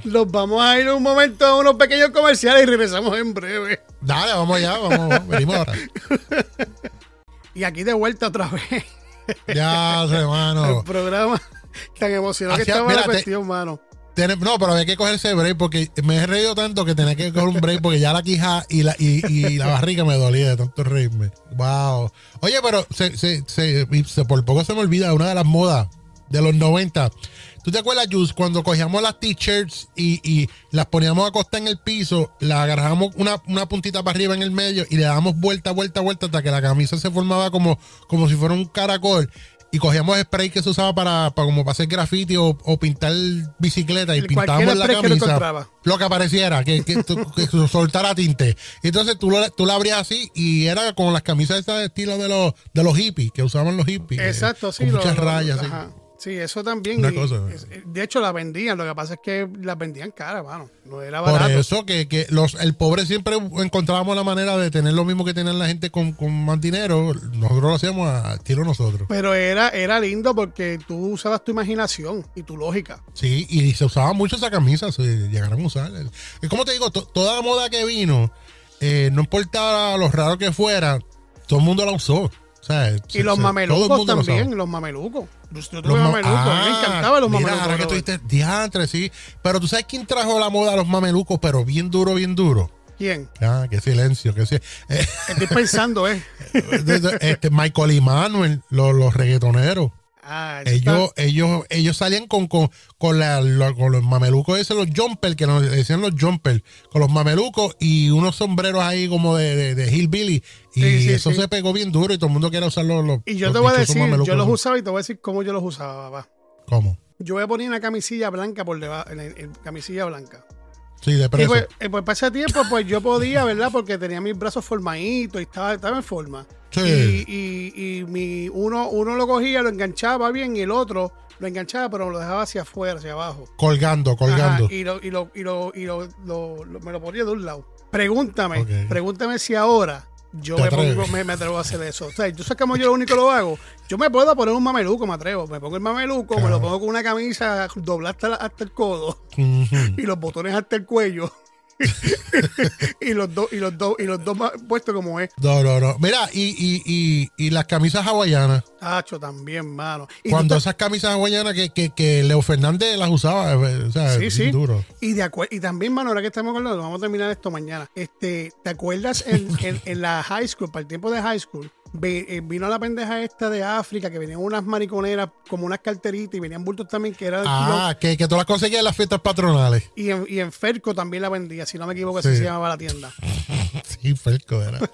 los vamos a ir un momento a unos pequeños comerciales y regresamos en breve. Dale, vamos allá, vamos, venimos ahora. Y aquí de vuelta otra vez. Ya, hermano. El programa tan emocionado que estaba la mira, te- cuestión, mano. No, pero había que cogerse break porque me he reído tanto que tenía que coger un break porque ya la quija y la, y, y la barriga me dolía de tanto reírme. Wow. Oye, pero se, se, se, por poco se me olvida una de las modas de los 90. ¿Tú te acuerdas, Jus, cuando cogíamos las t-shirts y, y las poníamos a costa en el piso, las agarrábamos una, una puntita para arriba en el medio y le dábamos vuelta, vuelta, vuelta hasta que la camisa se formaba como, como si fuera un caracol? Y cogíamos spray que se usaba para, para como para hacer graffiti o, o pintar bicicleta y El pintábamos la spray que lo camisa lo que apareciera, que, que, que soltara tinte. Entonces tú, lo- tú la abrías así y era como las camisas esas de estilo de los, de los hippies, que usaban los hippies. eh, Exacto, sí. Con lo- muchas lo- rayas. sí. Sí, eso también. Una y- cosa. es- de hecho, la vendían. Lo que pasa es que las vendían caras, mano. No era Por barato. eso que, que los, el pobre siempre encontrábamos la manera de tener lo mismo que tenían la gente con, con más dinero. Nosotros lo hacíamos a estilo nosotros. Pero era, era lindo porque tú usabas tu imaginación y tu lógica. Sí, y se usaba mucho esa camisa, se llegaron a usar. Es como te digo, to- toda la moda que vino, eh, no importaba lo raro que fuera, todo el mundo la usó. O sea, Y se- los se- mamelucos también, los mamelucos. Yo tuve Los ma- mamelucos, a mí me Ah, encantaban los mira, mamelucos. ahora que tú brother. dices, diantre, sí. Pero tú sabes quién trajo la moda a los mamelucos, pero bien duro, bien duro. ¿Quién? Ah, qué silencio, qué si- eh, Estoy pensando, ¿eh? este, Michael y Manuel, los, los reggaetoneros. Ah, Ellos, ellos, ellos salían con, con, con, la- lo- con los mamelucos esos, los jumpers, que nos decían los jumpers, con los mamelucos y unos sombreros ahí como de, de, de hillbilly. Y Sí, sí, eso sí. se pegó bien duro y todo el mundo quiere usar los, los Y yo los te voy a decir, yo los usaba y te voy a decir cómo yo los usaba, papá. ¿Cómo? Yo voy a poner una camisilla blanca por debajo, en, en- en camisilla blanca. Sí, de Y preso. pues, eh, pues para ese tiempo, pues yo podía, ¿verdad? Porque tenía mis brazos formaditos y estaba, estaba en forma. Sí. Y, y, y mi, uno, uno lo cogía, lo enganchaba bien y el otro lo enganchaba, pero lo dejaba hacia afuera, hacia abajo. colgando, colgando. Ajá, y lo, y lo, y lo, y lo, lo- lo- me lo ponía de un lado. Pregúntame, pregúntame si ahora yo ¿Te me, pongo, me, me atrevo a hacer eso. O sea, yo sé cómo yo lo único que lo hago. Yo me puedo poner un mameluco, me atrevo. Me pongo el mameluco, me lo pongo con una camisa doblada hasta, hasta el codo y los botones hasta el cuello. y los dos, y los dos, y los dos puestos como es. No, no, no. Mira, y, y, y, y las camisas hawaianas. Tacho también, mano. Y Cuando esas camisas hawaianas que, que, que Leo Fernández las usaba, eh, o sea, Sí, sí. duro. Y, de y también, mano, ahora que estamos hablando, vamos a terminar esto mañana. Este, ¿Te acuerdas en, en- en la high school, para el tiempo de high school, ve- eh, vino la pendeja esta de África, que venían unas mariconeras como unas carteritas y venían bultos también que eran... Ah, que, que tú las conseguías en las fiestas patronales. y, en, y en Ferco también la vendía, si no me equivoco, así Sí. se llamaba la tienda. Sí, Felco era.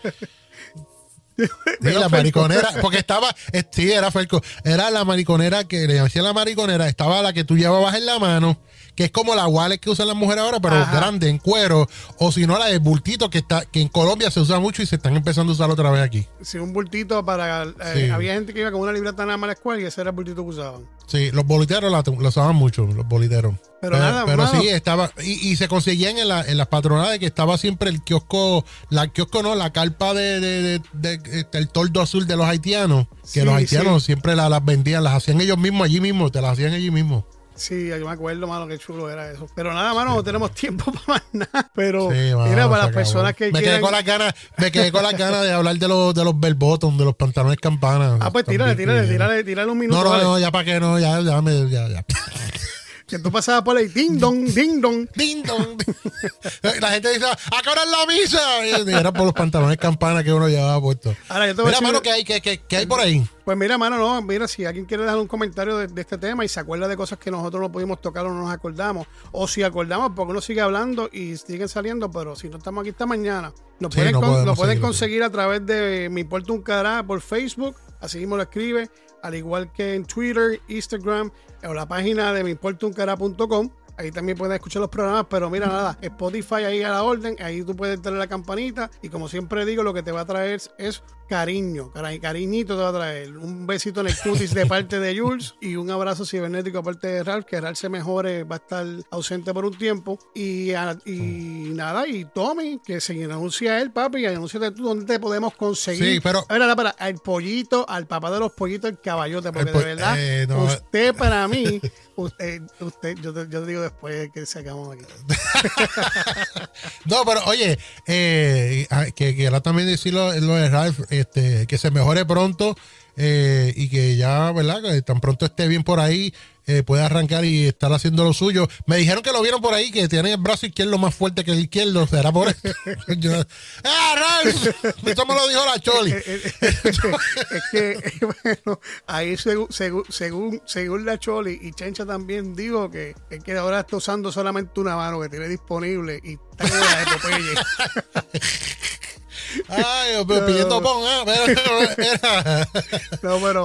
Sí, la mariconera, porque estaba, eh, sí, era Felco, era la mariconera que le decían la mariconera, estaba la que tú llevabas en la mano, que es como la wallet que usan las mujeres ahora, pero Ajá. grande, en cuero, o si no, la de bultito, que está, que en Colombia se usa mucho y se están empezando a usar otra vez aquí. Sí, un bultito para... eh, Sí. Había gente que iba con una libreta nada más a la escuela y ese era el bultito que usaban. Sí, los boliteros la usaban mucho, los boliteros. Pero, nada, pero sí, estaba. Y, y se conseguían en, la, en las patronales que estaba siempre el kiosco, la kiosco no, la carpa de, de, de- de- este, el toldo azul de los haitianos. Que Sí, los haitianos sí. siempre la- las vendían, las hacían ellos mismos allí mismo, te las hacían allí mismo. Sí, yo me acuerdo, mano, qué chulo era eso. Pero nada, mano, no tenemos tiempo para más nada. Pero Sí, mano, mira, para las personas que me quedé con las ganas, me quedé con las ganas de hablar de los de los bell bottom, de los pantalones campana. Ah, pues tírale, tírale, que- tírale, tírale un minuto. No, no, vale. no, ya para qué no, ya, ya, me, ya, ya. Que tú pasabas por ahí, ding dong, ding dong. Ding dong. La gente dice, ¿a qué hora es la misa? Y era por los pantalones campana que uno llevaba puesto. Ahora, yo te voy a Mira, decir- mano, ¿qué hay, qué, qué- qué hay por ahí? Pues mira, mano, no, mira, si alguien quiere dejar un comentario de, de este tema y se acuerda de cosas que nosotros no pudimos tocar o no nos acordamos, o si acordamos, porque uno sigue hablando y siguen saliendo, pero si no estamos aquí esta mañana, nos Sí, pueden, no con- podemos lo pueden conseguir a través de Me Importa un Cará por Facebook, así mismo lo escribe, al igual que en Twitter, Instagram o la página de meimportauncará.com. Ahí también pueden escuchar los programas, pero mira nada, Spotify ahí a la orden, ahí tú puedes darle la campanita y como siempre digo, lo que te va a traer es cariño, cari- cariñito te va a traer. Un besito en el cutis de parte de Jules y un abrazo cibernético aparte de Ralph, que Ralph se mejore, va a estar ausente por un tiempo. Y, a- y nada, y Tommy, que se anuncia él, papi, y anúnciate tú dónde te podemos conseguir. Sí, pero- A ver, ahora, para, al pollito, al papá de los pollitos, el caballote, porque El po- de verdad, eh, no. usted para mí, usted, usted yo, te, yo te digo después que se acabamos aquí. No, pero oye, eh, ah, que quiera también decirlo lo de Ralph, este, que se mejore pronto eh, y que ya, ¿verdad? Que tan pronto esté bien por ahí, eh, pueda arrancar y estar haciendo lo suyo. Me dijeron que lo vieron por ahí, que tiene el brazo izquierdo más fuerte que el izquierdo. ¿Será por eso? Yo, ¡Ah! Eso me lo dijo la Choli. es que, bueno, ahí según, según, según, según la Choli y Chencha también digo que es que ahora está usando solamente una mano que tiene disponible y está como la de. Ay, pero pidiendo pon,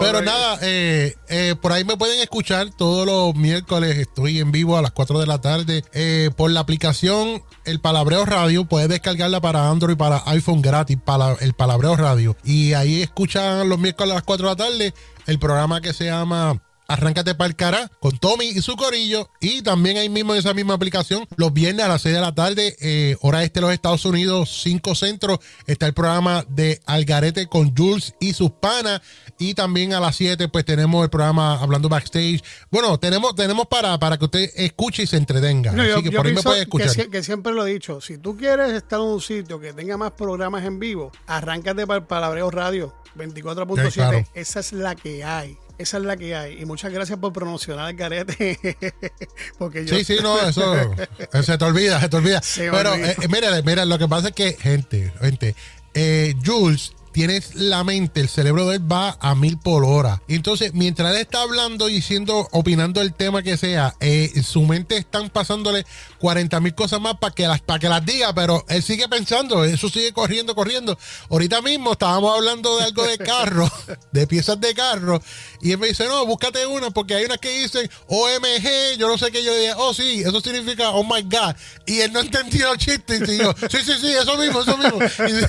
Pero nada, eh, eh, por ahí me pueden escuchar todos los miércoles. Estoy en vivo a las 4 de la tarde eh, por la aplicación El Palabreo Radio. Puedes descargarla para Android y para iPhone gratis, para el Palabreo Radio. Y ahí escuchan los miércoles a las 4 de la tarde el programa que se llama Arráncate para el cara con Tommy y su corillo. Y también ahí mismo en esa misma aplicación, los viernes a las 6 de la tarde, eh, hora este de los Estados Unidos, 5 centros, está el programa de Algarete con Jules y sus panas. Y también a las 7, pues tenemos el programa Hablando Backstage. Bueno, tenemos, tenemos para, para que usted escuche y se entretenga. No, Así yo, que yo por ahí me puede escuchar. que siempre lo he dicho, si tú quieres estar en un sitio que tenga más programas en vivo, arráncate para el Palabreo Radio 24.7. Sí, claro. Esa es la que hay. Esa es la que hay. Y muchas gracias por promocionar el garete. Porque yo. Sí, sí, no, eso se te olvida, se te olvida. Se Pero, eh, eh, mira, mira, lo que pasa es que, gente, gente, eh, Jules tienes la mente, el cerebro de él va a mil por hora. Entonces, mientras él está hablando y diciendo, opinando el tema que sea, eh, su mente están pasándole 40 mil cosas más para que las para que las diga, pero él sigue pensando, eso sigue corriendo, corriendo. Ahorita mismo estábamos hablando de algo de carro, de piezas de carro, y él me dice, no, búscate una, porque hay unas que dicen OMG, yo no sé qué, yo dije, oh sí, eso significa oh my God. Y él no entendió el chiste, y yo, sí, sí, sí, eso mismo, eso mismo. Y-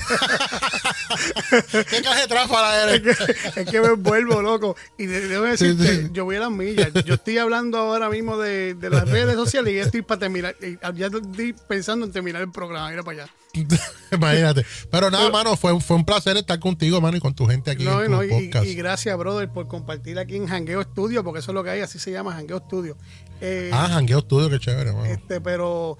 ¿Qué clase de tráfala Es eres? que, es que me vuelvo loco. Y de- debo decirte, Sí, sí. yo voy a las millas. Yo estoy hablando ahora mismo de, de las redes sociales y ya estoy para terminar. y Ya estoy pensando en terminar el programa. Mira para allá. Imagínate. Pero nada, mano, fue, fue un placer estar contigo, mano, y con tu gente aquí No, en tu no, y, podcast. y gracias, brother, por compartir aquí en Jangueo Studio, porque eso es lo que hay, así se llama Jangueo Studio. Eh, ah, Jangueo Studio, qué chévere, mano. este, pero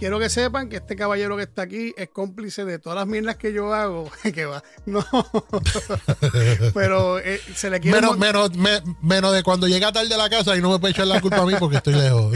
quiero que sepan que este caballero que está aquí es cómplice de todas las mierdas que yo hago. que va, no. pero eh, se le quiere. Menos, menos, me- menos de cuando llega tarde a la casa y no me puede echar la culpa a mí porque estoy lejos.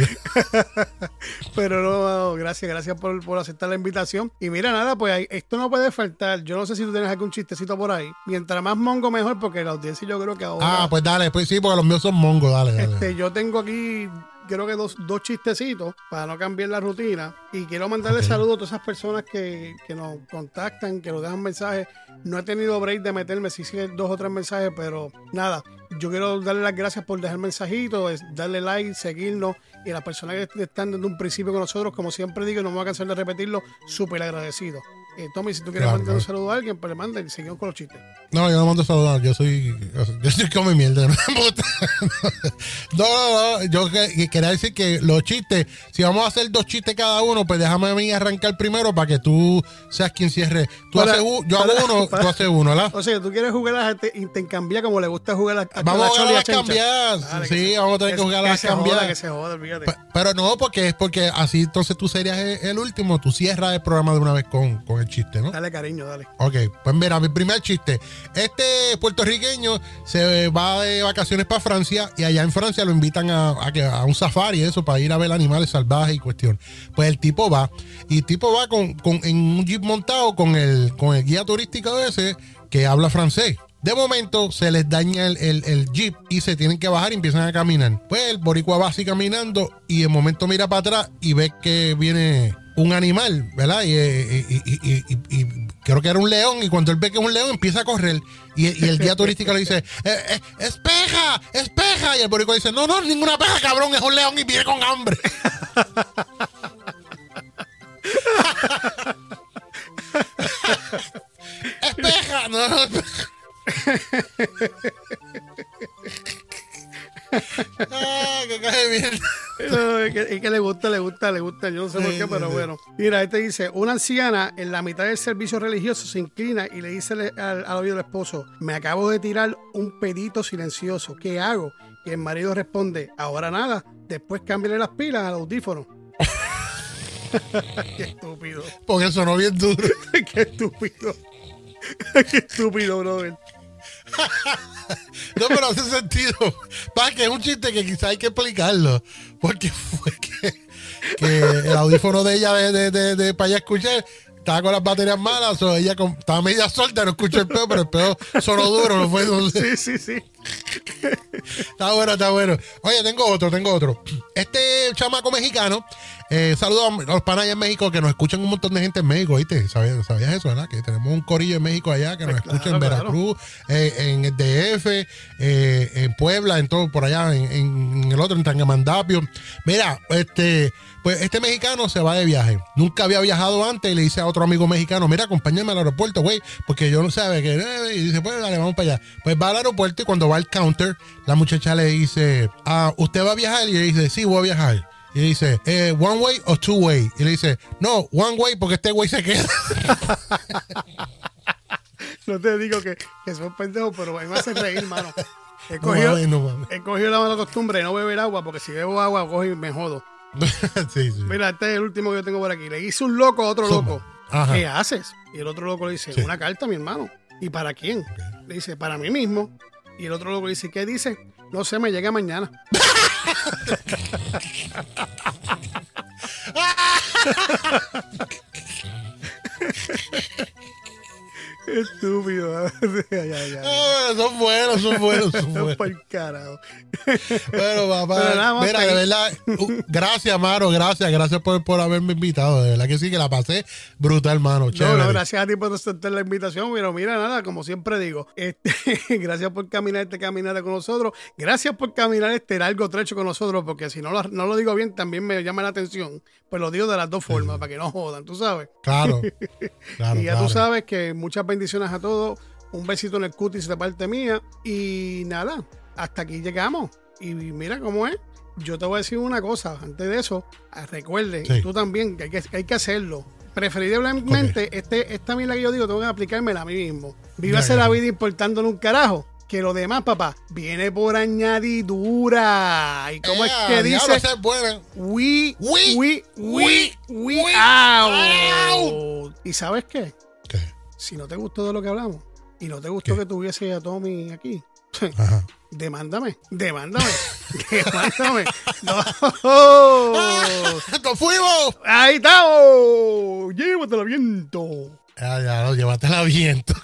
Pero no, gracias, gracias por, por aceptar la invitación. Y mira, nada, pues esto no puede faltar. Yo no sé si tú tienes algún chistecito por ahí. Mientras más mongo, mejor, porque la audiencia yo creo que ahora. Ah, pues dale, pues sí, porque los míos son mongos, dale, dale. Este, yo tengo aquí, creo que dos, dos chistecitos para no cambiar la rutina. Y quiero mandarle saludos a todas esas personas que, que nos contactan, que nos dejan mensajes. No he tenido break de meterme, sí, sí, dos o tres mensajes, pero nada. Yo quiero darle las gracias por dejar mensajitos, darle like, seguirnos. Y a las personas que están desde un principio con nosotros, como siempre digo, no me voy a cansar de repetirlo, súper agradecido. Eh, Tommy, si tú quieres Claro, mandar un claro. saludo a alguien, pues le manda y seguimos con los chistes. No, yo no mando saludar, yo soy, yo soy come mierda. No, no, no, no, yo que- que quería decir que los chistes, si vamos a hacer dos chistes cada uno, pues déjame a mí arrancar primero para que tú seas quien cierre. Tú Para- haces uno, yo para- hago uno, para- tú haces uno, ¿verdad? O sea, tú quieres jugar a la gente intercambiar como le gusta jugar a, a Vamos a jugar a cambiar. Dale, Sí, que se- vamos a tener que se- jugar a cambiar. que se joda, olvídate. Pe- Pero no, porque es porque así entonces tú serías el, el último, tú cierras el programa de una vez con, con el chiste, ¿no? Dale cariño, dale. Ok, pues mira, mi primer chiste. Este puertorriqueño se va de vacaciones para Francia y allá en Francia lo invitan a, a que- a un safari, eso, para ir a ver animales salvajes y cuestión. Pues el tipo va, y el tipo va con, con- en un jeep montado con el, con el guía turístico ese que habla francés. De momento se les daña el, el- el jeep y se tienen que bajar y empiezan a caminar. Pues el boricua va así caminando y de momento mira para atrás y ve que viene un animal, ¿verdad? Y, eh, y- creo que era un león y cuando él ve que es un león empieza a correr y, el guía turístico le dice, "Eh, eh, espeja, espeja y el boricua dice, no, no, ninguna peja, cabrón, es un león y viene con hambre. espeja, no, no, espeja. Ah, que cae bien. Es, que, es que le gusta, le gusta, le gusta. Yo no sé por qué, pero bueno. Mira, este dice: Una anciana en la mitad del servicio religioso se inclina y le dice al, al oído del esposo: Me acabo de tirar un pedito silencioso. ¿Qué hago? Y el marido responde: Ahora nada. Después cámbiale las pilas al audífono. Qué estúpido. Porque sonó bien duro. Qué estúpido. Qué estúpido, brother. No, pero hace sentido. Para que es un chiste que quizá hay que explicarlo. Porque fue que, que el audífono de ella de, de, de, de para allá escuchar estaba con las baterías malas o ella con- estaba media suelta, no escuchó el peo, pero el peo sonó duro, no fue. Sí, sí, sí. Está bueno, está bueno. Oye, tengo otro, tengo otro. Este chamaco mexicano, eh, saludo a los panas allá en México que nos escuchan un montón de gente en México, ¿viste? ¿Sabías, sabías eso, verdad? Que tenemos un corillo en México allá que nos Pues escucha en claro, Veracruz, eh, en el DF, eh, en Puebla, en todo, por allá, en, en el otro, en Tangamandapio. Mira, este, pues este mexicano se va de viaje. Nunca había viajado antes y le dice a otro amigo mexicano, mira, acompáñame al aeropuerto, güey, porque yo no sabe que... eh, Y dice, pues dale, vamos para allá. Pues va al aeropuerto y cuando va al counter, la muchacha le dice, ah, ¿usted va a viajar? Y le dice, sí, voy a viajar. Y le dice, eh, ¿one way o two way? Y le dice, no, one way porque este güey se queda. No te digo que, que son pendejos, pero a mí me hace reír, mano. He No cogido, mames, no mames. he cogido la mala costumbre de no beber agua, porque si bebo agua, cojo y me jodo. sí, sí. Mira, este es el último que yo tengo por aquí. Le hice un loco a otro loco. Ajá. ¿Qué haces? Y el otro loco le dice, Sí. una carta, mi hermano. ¿Y para quién? Le dice, para mí mismo. Y el otro loco le dice, ¿qué dice? No sé, me llega mañana. Estúpido. ya, ya, ya. Ah, son buenos, son buenos, son buenos. Por carajo. Bueno, papá, mira, de verdad, uh, gracias, mano, gracias, gracias por, por haberme invitado, de verdad que sí, que la pasé brutal, mano, No, no, gracias a ti por aceptar la invitación, pero mira, nada, como siempre digo, este, gracias por caminar este caminata con nosotros, gracias por caminar este largo trecho con nosotros, porque si no lo, no lo digo bien, también me llama la atención, pues lo digo de las dos formas, para que no jodan, tú sabes. Claro, claro, y ya claro. tú sabes que muchas bendiciones a todos, un besito en el cutis de parte mía, y nada, hasta aquí llegamos. Y mira cómo es. Yo te voy a decir una cosa, antes de eso, ah, recuerde, Sí. tú también, que hay que, que hay que hacerlo. Preferiblemente, este, esta mila que yo digo, tengo que aplicármela a mí mismo. Vívase la vida importándole un carajo. Que lo demás, papá, viene por añadidura. ¿Y cómo Eh, es que diablo, dice? We, We, we, we, we, we, we out. ¿Y sabes qué? Si no te gustó de lo que hablamos y no te gustó ¿Qué? que tuviese a Tommy aquí, Ajá. demándame, demándame, demándame. No. ¡Nos fuimos! Ahí estamos. Llévatelo viento. Ya, ya, no, llévatela viento.